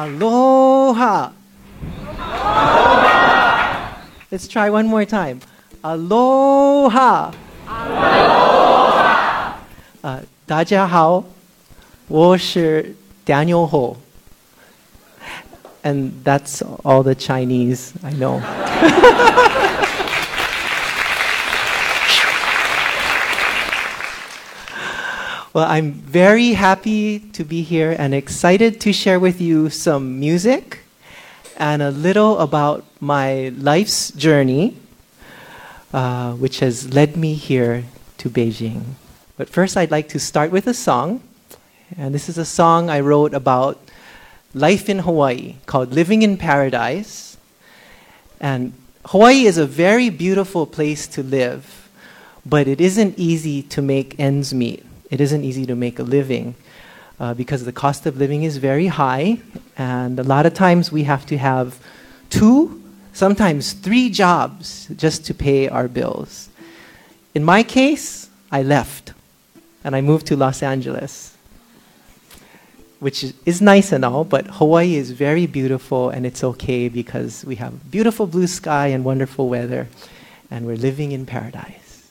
Aloha. Let's try one more time. Aloha. Aloha. Uh, 大家好，我是 Daniel Ho. And that's all the Chinese I know. Well, I'm very happy to be here and excited to share with you some music and a little about my life's journey, uh, which has led me here to Beijing. But first, I'd like to start with a song. And this is a song I wrote about life in Hawaii called Living in Paradise. And Hawaii is a very beautiful place to live, but it isn't easy to make ends meet it isn't easy to make a living uh, because the cost of living is very high, and a lot of times we have to have two, sometimes three jobs just to pay our bills. In my case, I left and I moved to Los Angeles, which is nice and all, but Hawaii is very beautiful and it's okay because we have beautiful blue sky and wonderful weather, and we're living in paradise.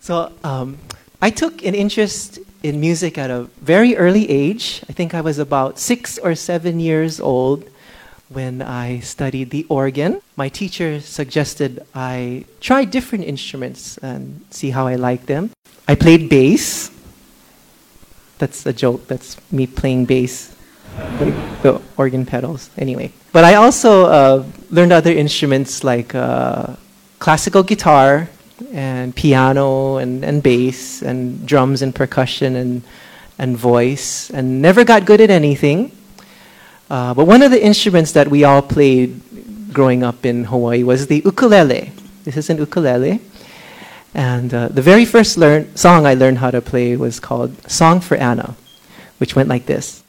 So um, I took an interest in music at a very early age. I think I was about six or seven years old when I studied the organ. My teacher suggested I try different instruments and see how I like them. I played bass. That's a joke. That's me playing bass, the organ pedals. Anyway, but I also uh, learned other instruments like uh, classical guitar and piano and, and bass and drums and percussion and, and voice and never got good at anything. Uh, but one of the instruments that we all played growing up in Hawaii was the ukulele. This is an ukulele. And uh, the very first learn- song I learned how to play was called Song for Anna, which went like this.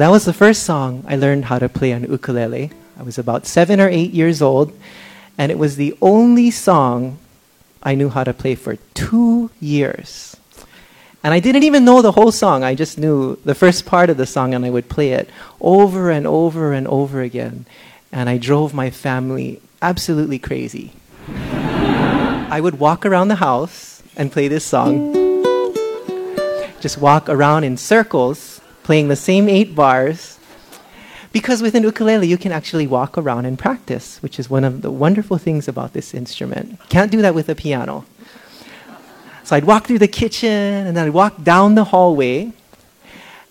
That was the first song I learned how to play on ukulele. I was about seven or eight years old, and it was the only song I knew how to play for two years. And I didn't even know the whole song. I just knew the first part of the song, and I would play it over and over and over again. And I drove my family absolutely crazy. I would walk around the house and play this song. Just walk around in circles playing the same eight bars. Because with an ukulele, you can actually walk around and practice, which is one of the wonderful things about this instrument. Can't do that with a piano. So I'd walk through the kitchen and then I'd walk down the hallway.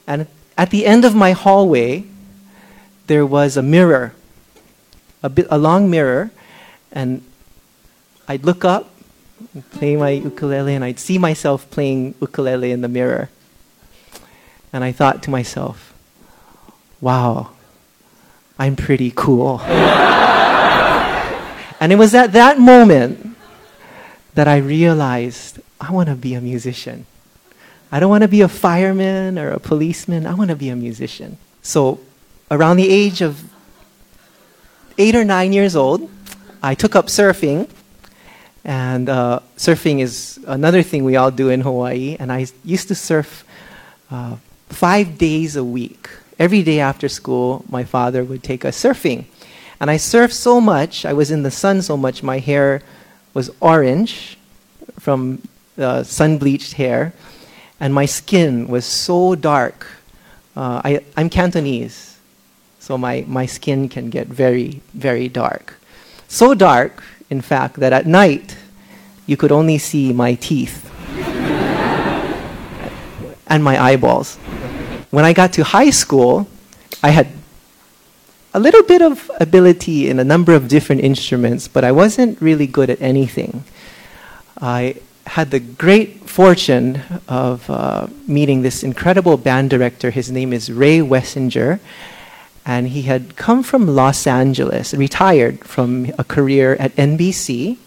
And at the end of my hallway, there was a mirror, a, bit, a long mirror. And I'd look up, play my ukulele, and I'd see myself playing ukulele in the mirror. And I thought to myself, wow, I'm pretty cool. and it was at that moment that I realized I want to be a musician. I don't want to be a fireman or a policeman. I want to be a musician. So, around the age of eight or nine years old, I took up surfing. And uh, surfing is another thing we all do in Hawaii. And I used to surf uh, five days a week. Every day after school, my father would take us surfing. And I surfed so much, I was in the sun so much, my hair was orange from uh, sun bleached hair, and my skin was so dark. Uh, I, I'm Cantonese, so my, my skin can get very, very dark. So dark, in fact, that at night you could only see my teeth and my eyeballs. When I got to high school, I had a little bit of ability in a number of different instruments, but I wasn't really good at anything. I had the great fortune of uh, meeting this incredible band director. His name is Ray Wessinger, and he had come from Los Angeles, retired from a career at NBC,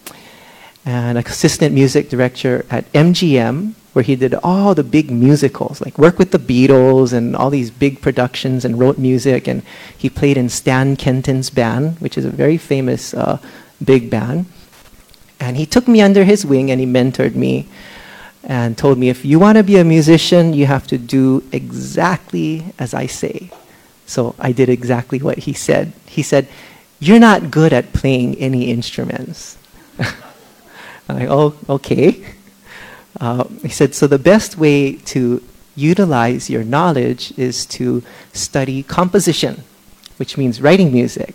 and assistant music director at MGM, where he did all the big musicals, like work with the Beatles and all these big productions and wrote music. And he played in Stan Kenton's band, which is a very famous uh, big band. And he took me under his wing and he mentored me and told me if you want to be a musician, you have to do exactly as I say. So I did exactly what he said. He said, You're not good at playing any instruments. I'm like, oh, okay. Uh, he said, so the best way to utilize your knowledge is to study composition, which means writing music.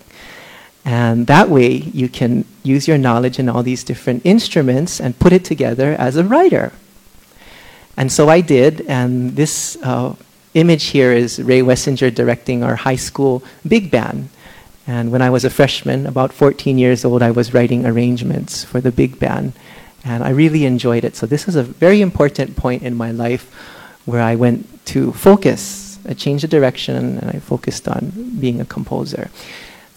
And that way you can use your knowledge in all these different instruments and put it together as a writer. And so I did, and this uh, image here is Ray Wessinger directing our high school big band. And when I was a freshman, about 14 years old, I was writing arrangements for the big band. And I really enjoyed it. So this was a very important point in my life where I went to focus. I changed the direction and I focused on being a composer.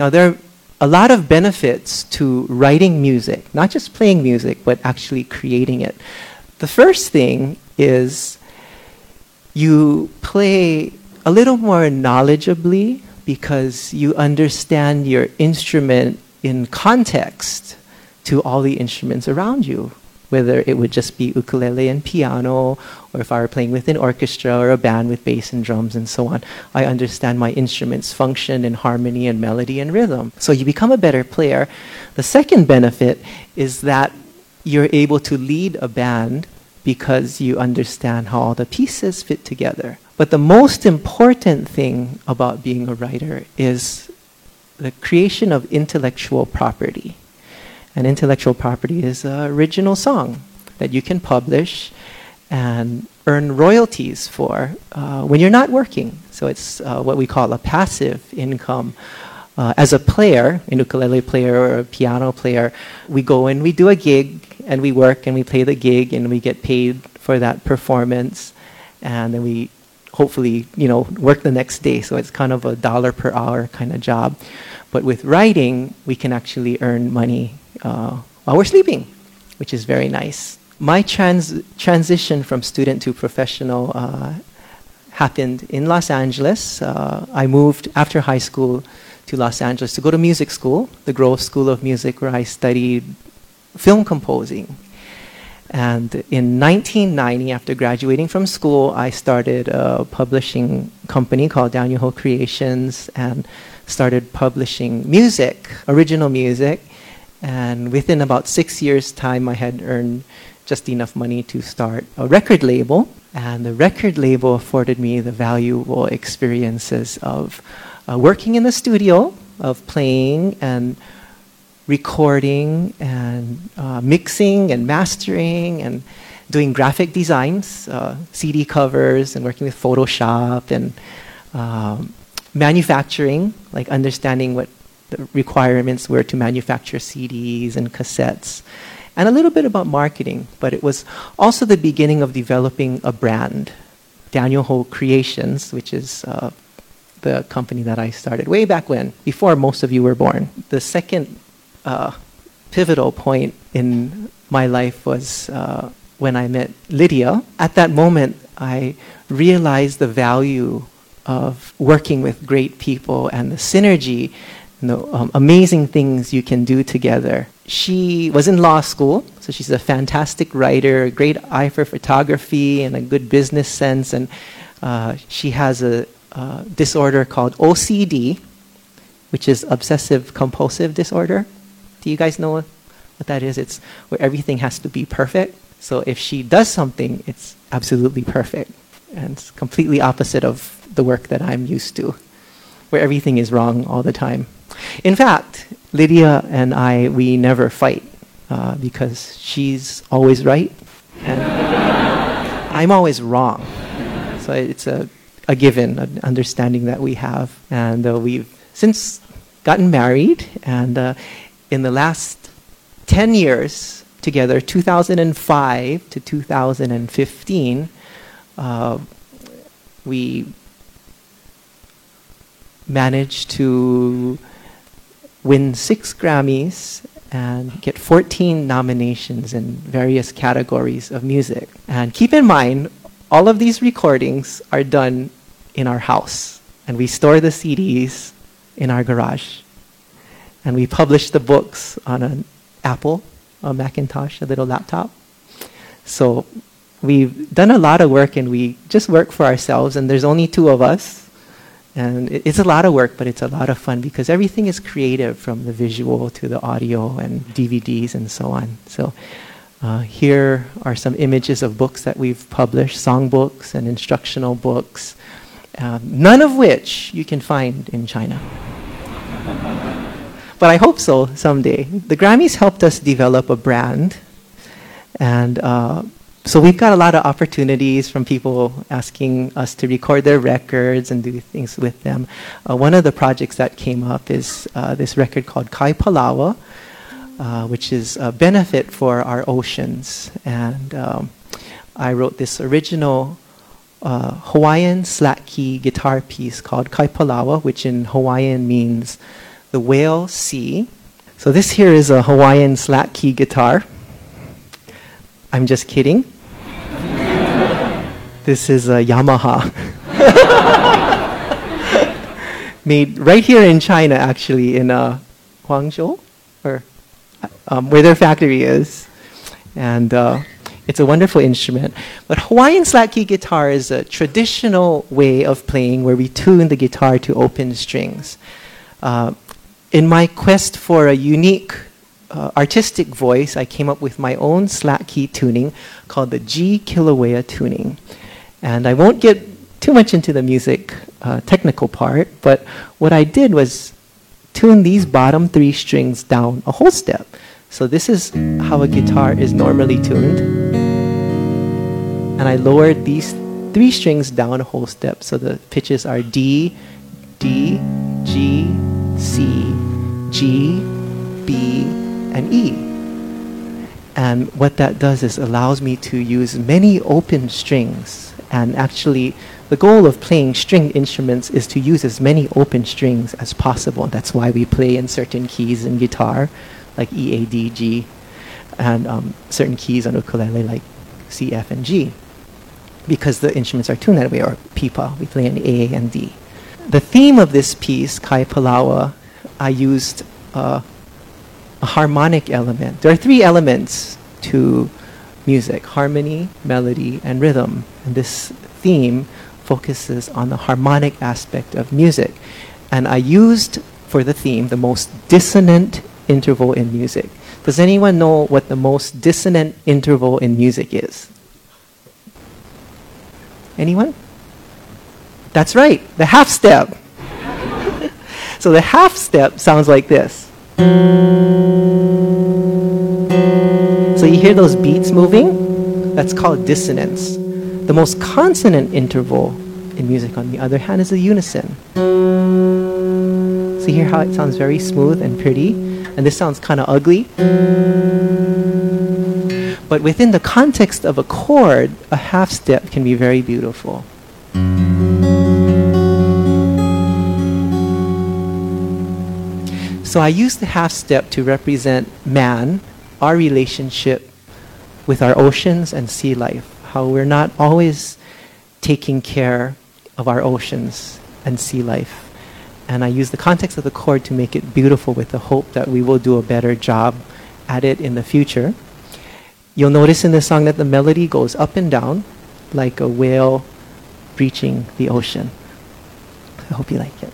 Now, there are a lot of benefits to writing music, not just playing music, but actually creating it. The first thing is you play a little more knowledgeably because you understand your instrument in context to all the instruments around you whether it would just be ukulele and piano, or if I were playing with an orchestra or a band with bass and drums and so on. I understand my instruments function and harmony and melody and rhythm. So you become a better player. The second benefit is that you're able to lead a band because you understand how all the pieces fit together. But the most important thing about being a writer is the creation of intellectual property. And intellectual property is an original song that you can publish and earn royalties for uh, when you're not working. So it's uh, what we call a passive income. Uh, as a player, a ukulele player or a piano player, we go and we do a gig and we work and we play the gig and we get paid for that performance, and then we hopefully you know work the next day. So it's kind of a dollar per hour kind of job. But with writing, we can actually earn money uh, while we're sleeping, which is very nice. My trans- transition from student to professional uh, happened in Los Angeles. Uh, I moved after high school to Los Angeles to go to music school, the Grove School of Music, where I studied film composing. And in 1990, after graduating from school, I started a publishing company called Daniel Ho Creations and started publishing music, original music. And within about six years' time, I had earned just enough money to start a record label. And the record label afforded me the valuable experiences of uh, working in the studio, of playing and recording and uh, mixing and mastering and doing graphic designs, uh, CD covers, and working with Photoshop and um, manufacturing, like understanding what the requirements were to manufacture CDs and cassettes, and a little bit about marketing. But it was also the beginning of developing a brand, Daniel Ho Creations, which is uh, the company that I started way back when, before most of you were born. The second uh, pivotal point in my life was uh, when I met Lydia. At that moment, I realized the value of working with great people and the synergy and the um, amazing things you can do together. She was in law school, so she's a fantastic writer, a great eye for photography, and a good business sense. And uh, she has a disorder called OCD, which is obsessive compulsive disorder. Do you guys know what that is? It's where everything has to be perfect. So if she does something, it's absolutely perfect. And it's completely opposite of the work that I'm used to, where everything is wrong all the time. In fact, Lydia and I, we never fight uh, because she's always right and I'm always wrong. So it's a, a given, an understanding that we have. And uh, we've since gotten married, and uh, in the last 10 years together, 2005 to 2015, uh, we managed to win six Grammys and get 14 nominations in various categories of music. And keep in mind, all of these recordings are done in our house, and we store the CDs in our garage. And we publish the books on an Apple, a Macintosh, a little laptop. So we've done a lot of work and we just work for ourselves, and there's only two of us. And it's a lot of work, but it's a lot of fun because everything is creative from the visual to the audio and DVDs and so on. So Uh, here are some images of books that we've published, songbooks and instructional books, uh, none of which you can find in China. but I hope so someday. The Grammys helped us develop a brand, and uh, so we've got a lot of opportunities from people asking us to record their records and do things with them. Uh, one of the projects that came up is uh, this record called Kai Palaoa uh, which is a benefit for our oceans. And um, I wrote this original uh, Hawaiian slack key guitar piece called Kaipalaoa, which in Hawaiian means the whale sea. So this here is a Hawaiian slack key guitar. I'm just kidding. This is a Yamaha. Made right here in China, actually, in uh, Guangzhou, or um, where their factory is. And uh, it's a wonderful instrument. But Hawaiian slack key guitar is a traditional way of playing where we tune the guitar to open strings. Uh, in my quest for a unique uh, artistic voice, I came up with my own slack key tuning called the G Kilauea tuning. And I won't get too much into the music uh, technical part, but what I did was tune these bottom three strings down a whole step. So this is how a guitar is normally tuned. And I lowered these three strings down a whole step. So the pitches are D, D, G, C, G, B, and E. And what that does is allows me to use many open strings and actually the goal of playing string instruments is to use as many open strings as possible. That's why we play in certain keys in guitar, like E, A, D, G, and um, certain keys on ukulele like C, F, and G, because the instruments are tuned that way, or pipa, we play in A and D. The theme of this piece, Kai Palaoa, I used uh, a harmonic element. There are three elements to music harmony, melody, and rhythm. And this theme focuses on the harmonic aspect of music. And I used for the theme the most dissonant interval in music. Does anyone know what the most dissonant interval in music is? Anyone? That's right, the half step. so the half step sounds like this. Hear those beats moving? That's called dissonance. The most consonant interval in music, on the other hand, is a unison. So you hear how it sounds very smooth and pretty, and this sounds kind of ugly. But within the context of a chord, a half step can be very beautiful. So I use the half step to represent man, our relationship with our oceans and sea life how we're not always taking care of our oceans and sea life. And I use the context of the chord to make it beautiful with the hope that we will do a better job at it in the future. You'll notice in this song that the melody goes up and down like a whale breaching the ocean. I hope you like it.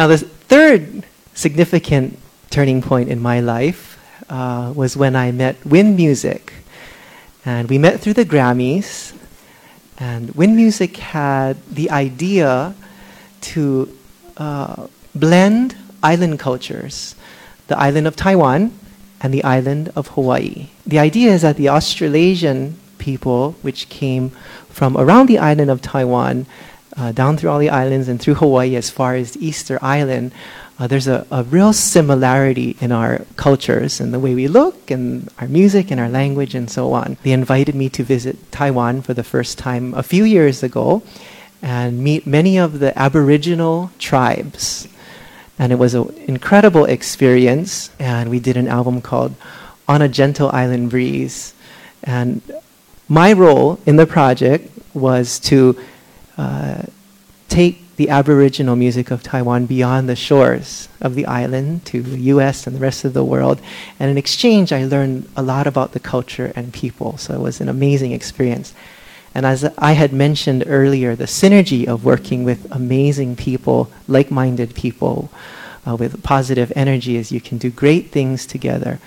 Now, the third significant turning point in my life uh, was when I met Wind Music. And we met through the Grammys. And Wind Music had the idea to uh, blend island cultures the island of Taiwan and the island of Hawaii. The idea is that the Austronesian people, which came from around the island of Taiwan, uh, down through all the islands and through Hawaii as far as Easter Island, uh, there's a, a real similarity in our cultures and the way we look and our music and our language and so on. They invited me to visit Taiwan for the first time a few years ago and meet many of the Aboriginal tribes. And it was an incredible experience. And we did an album called On a Gentle Island Breeze. And my role in the project was to uh, take the Aboriginal music of Taiwan beyond the shores of the island to the US and the rest of the world. And in exchange, I learned a lot about the culture and people. So it was an amazing experience. And as I had mentioned earlier, the synergy of working with amazing people, like minded people, uh, with positive energy is you can do great things together.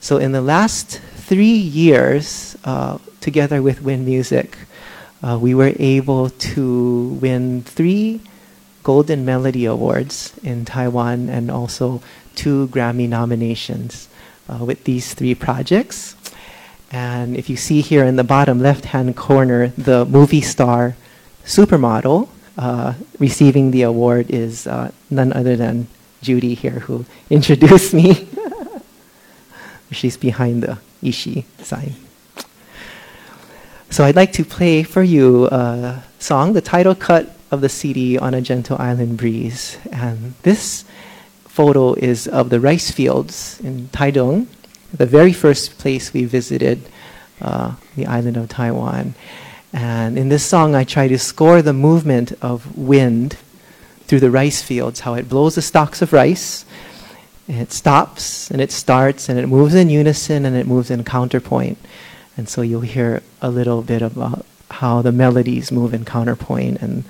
So in the last three years, uh, together with Wind Music, uh, we were able to win three Golden Melody Awards in Taiwan and also two Grammy nominations uh, with these three projects. And if you see here in the bottom left hand corner, the movie star supermodel uh, receiving the award is uh, none other than Judy here, who introduced me. She's behind the Yixi sign. So I'd like to play for you a song, the title cut of the CD on a gentle island breeze. And this photo is of the rice fields in Taitung, the very first place we visited, uh, the island of Taiwan. And in this song, I try to score the movement of wind through the rice fields, how it blows the stalks of rice, and it stops, and it starts, and it moves in unison, and it moves in counterpoint. And so you'll hear a little bit about how the melodies move in counterpoint and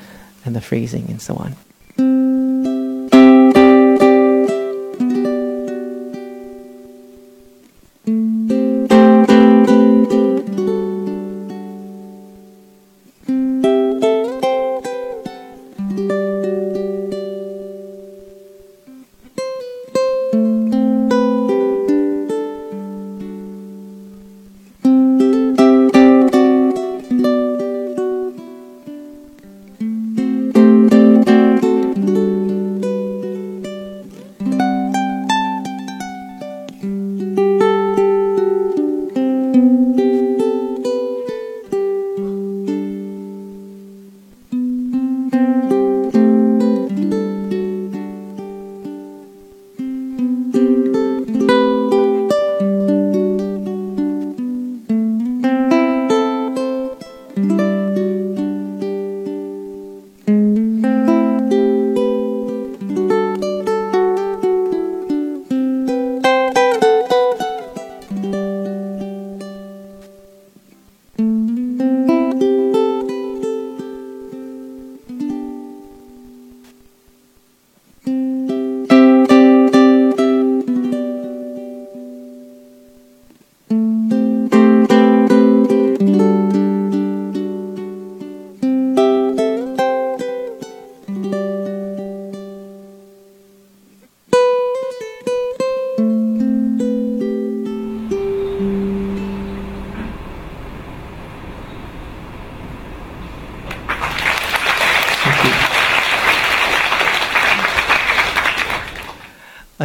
and the phrasing and so on.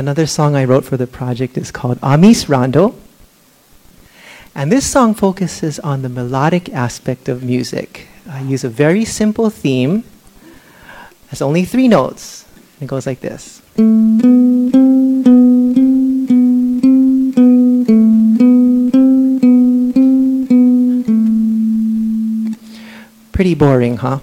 Another song I wrote for the project is called Amis Rondo. And this song focuses on the melodic aspect of music. I use a very simple theme. It's only three notes. It goes like this. Pretty boring, huh?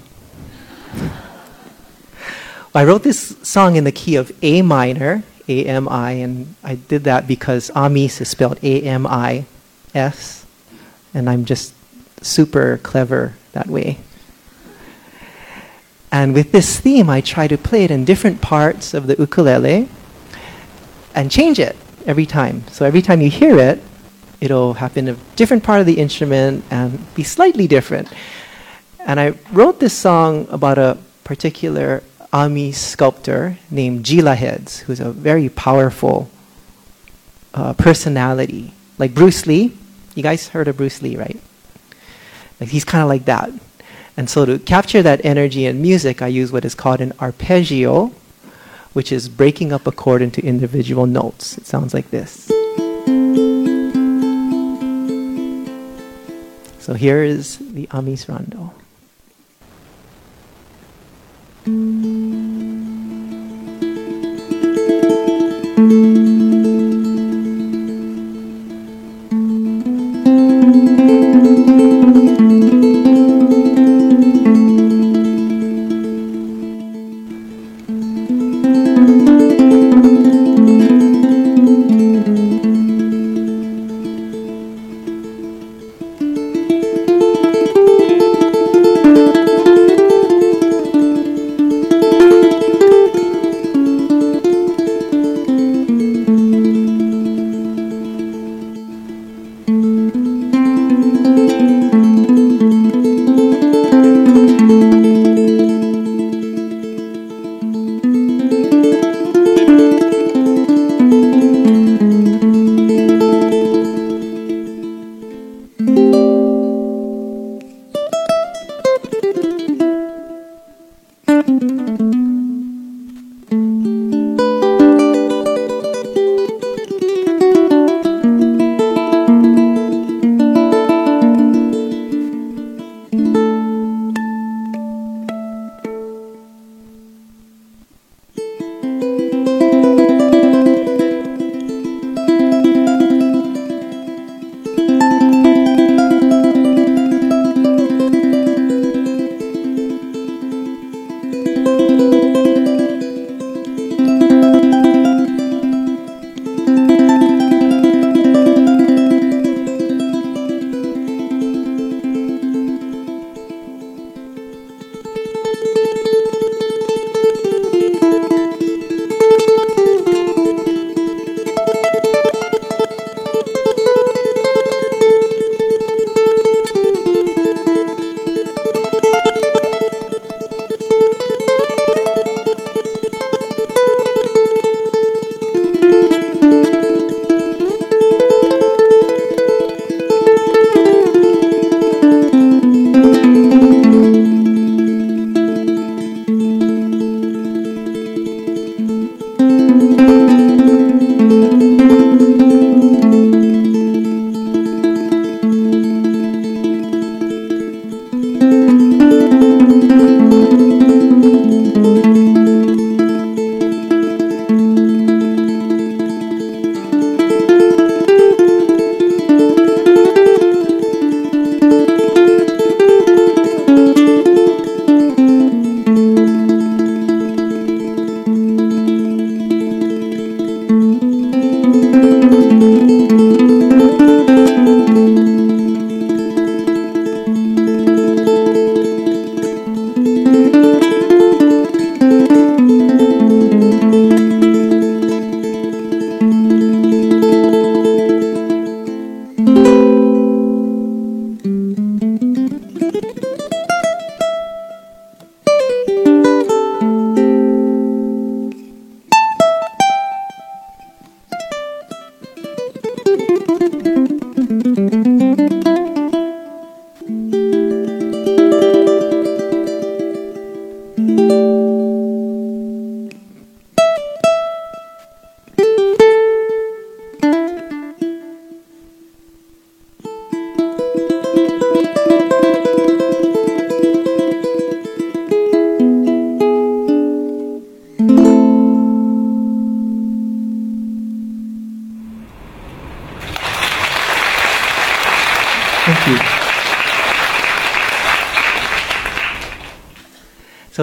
I wrote this song in the key of A minor, a M I, and I did that because Amis is spelled A M I S, and I'm just super clever that way. And with this theme, I try to play it in different parts of the ukulele and change it every time. So every time you hear it, it'll happen in a different part of the instrument and be slightly different. And I wrote this song about a particular Ami sculptor named Gila Heads, who's a very powerful uh, personality. Like Bruce Lee. You guys heard of Bruce Lee, right? Like he's kind of like that. And so to capture that energy in music, I use what is called an arpeggio, which is breaking up a chord into individual notes. It sounds like this. So here is the Amis Rondo. thank you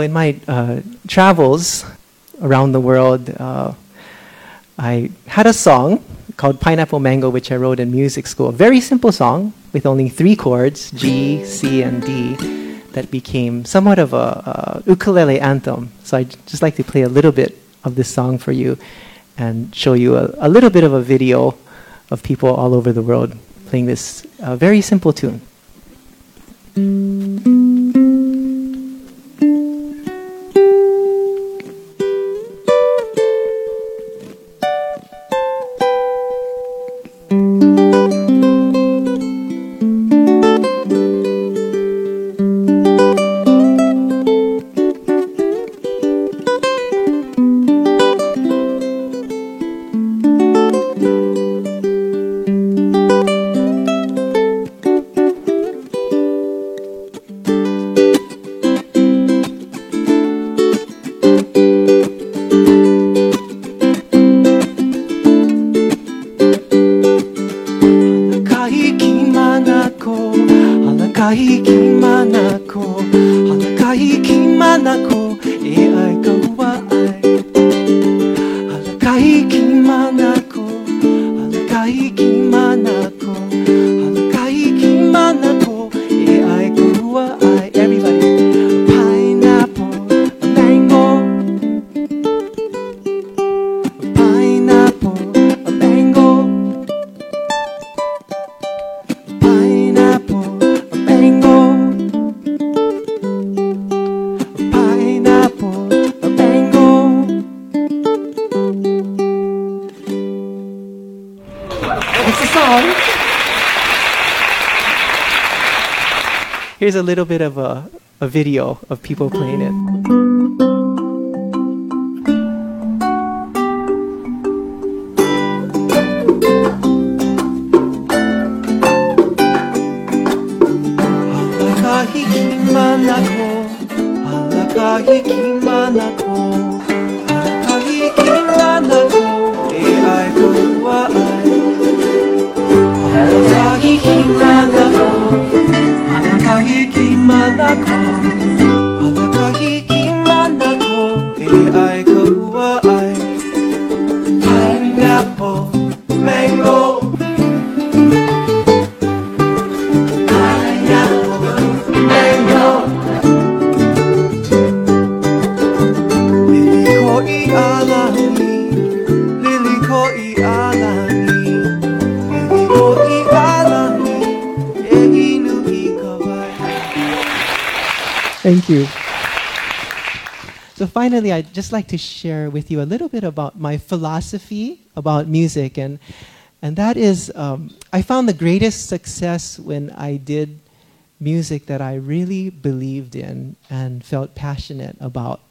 In my uh, travels around the world, uh, I had a song called Pineapple Mango, which I wrote in music school. A very simple song with only three chords G, C, and D that became somewhat of a, a ukulele anthem. So I'd just like to play a little bit of this song for you and show you a, a little bit of a video of people all over the world playing this uh, very simple tune. Here's a little bit of a, a video of people playing it. I'd just like to share with you a little bit about my philosophy about music, and and that is, um, I found the greatest success when I did music that I really believed in and felt passionate about.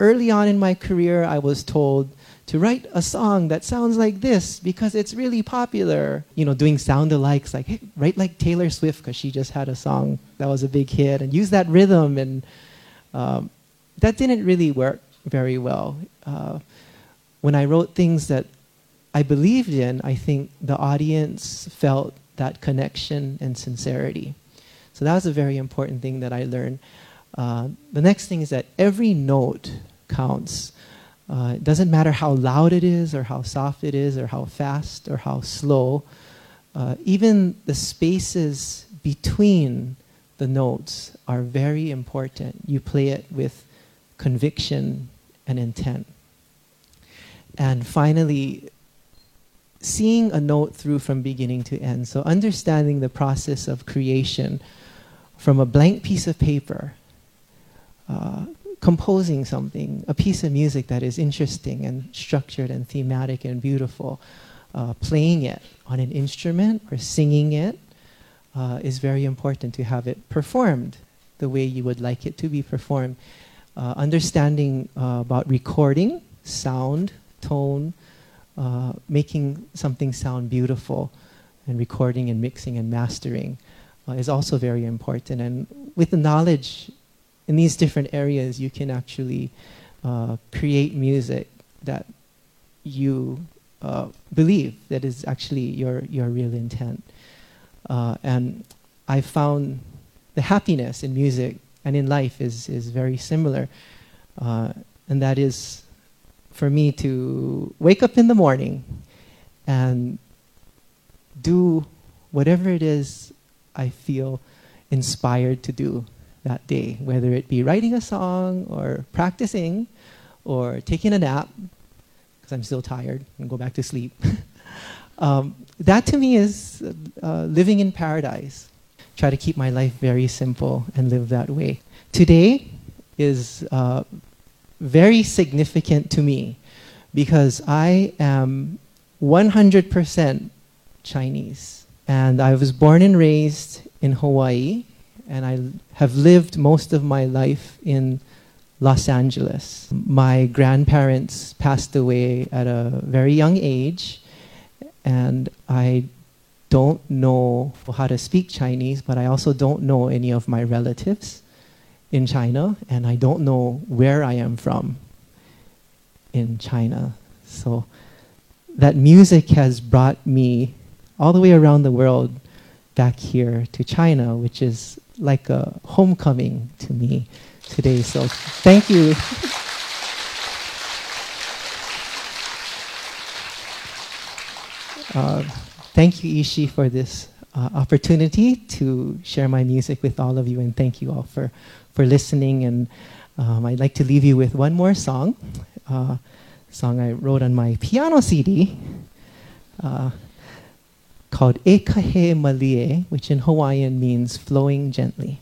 Early on in my career, I was told to write a song that sounds like this because it's really popular. You know, doing sound alikes, like, hey, write like Taylor Swift because she just had a song that was a big hit, and use that rhythm. And um, that didn't really work very well. Uh, when I wrote things that I believed in, I think the audience felt that connection and sincerity. So that was a very important thing that I learned. Uh, the next thing is that every note counts. Uh, it doesn't matter how loud it is, or how soft it is, or how fast, or how slow. Uh, even the spaces between the notes are very important. You play it with conviction and intent. And finally, seeing a note through from beginning to end. So, understanding the process of creation from a blank piece of paper. Uh, composing something, a piece of music that is interesting and structured and thematic and beautiful, uh, playing it on an instrument or singing it uh, is very important to have it performed the way you would like it to be performed. Uh, understanding uh, about recording, sound, tone, uh, making something sound beautiful, and recording and mixing and mastering uh, is also very important. And with the knowledge in these different areas, you can actually uh, create music that you uh, believe that is actually your, your real intent. And I found the happiness in music and in life is, is very similar. Uh, and that is for me to wake up in the morning and do whatever it is I feel inspired to do that day, whether it be writing a song or practicing or taking a nap, because I'm still tired and go back to sleep. um, that to me is uh, living in paradise. Try to keep my life very simple and live that way. Today is uh, very significant to me because I am 100% Chinese. And I was born and raised in Hawaii, and I have lived most of my life in Los Angeles. My grandparents passed away at a very young age, and I don't know how to speak Chinese, but I also don't know any of my relatives in China, and I don't know where I am from in China. So that music has brought me all the way around the world back here to China, which is like a homecoming to me today. So thank you. uh, thank you, Yixi, for this uh, opportunity to share my music with all of you, and thank you all for, for listening. And um, I'd like to leave you with one more song, uh, song I wrote on my piano CD. Uh, called Ekahe Malie, which in Hawaiian means flowing gently.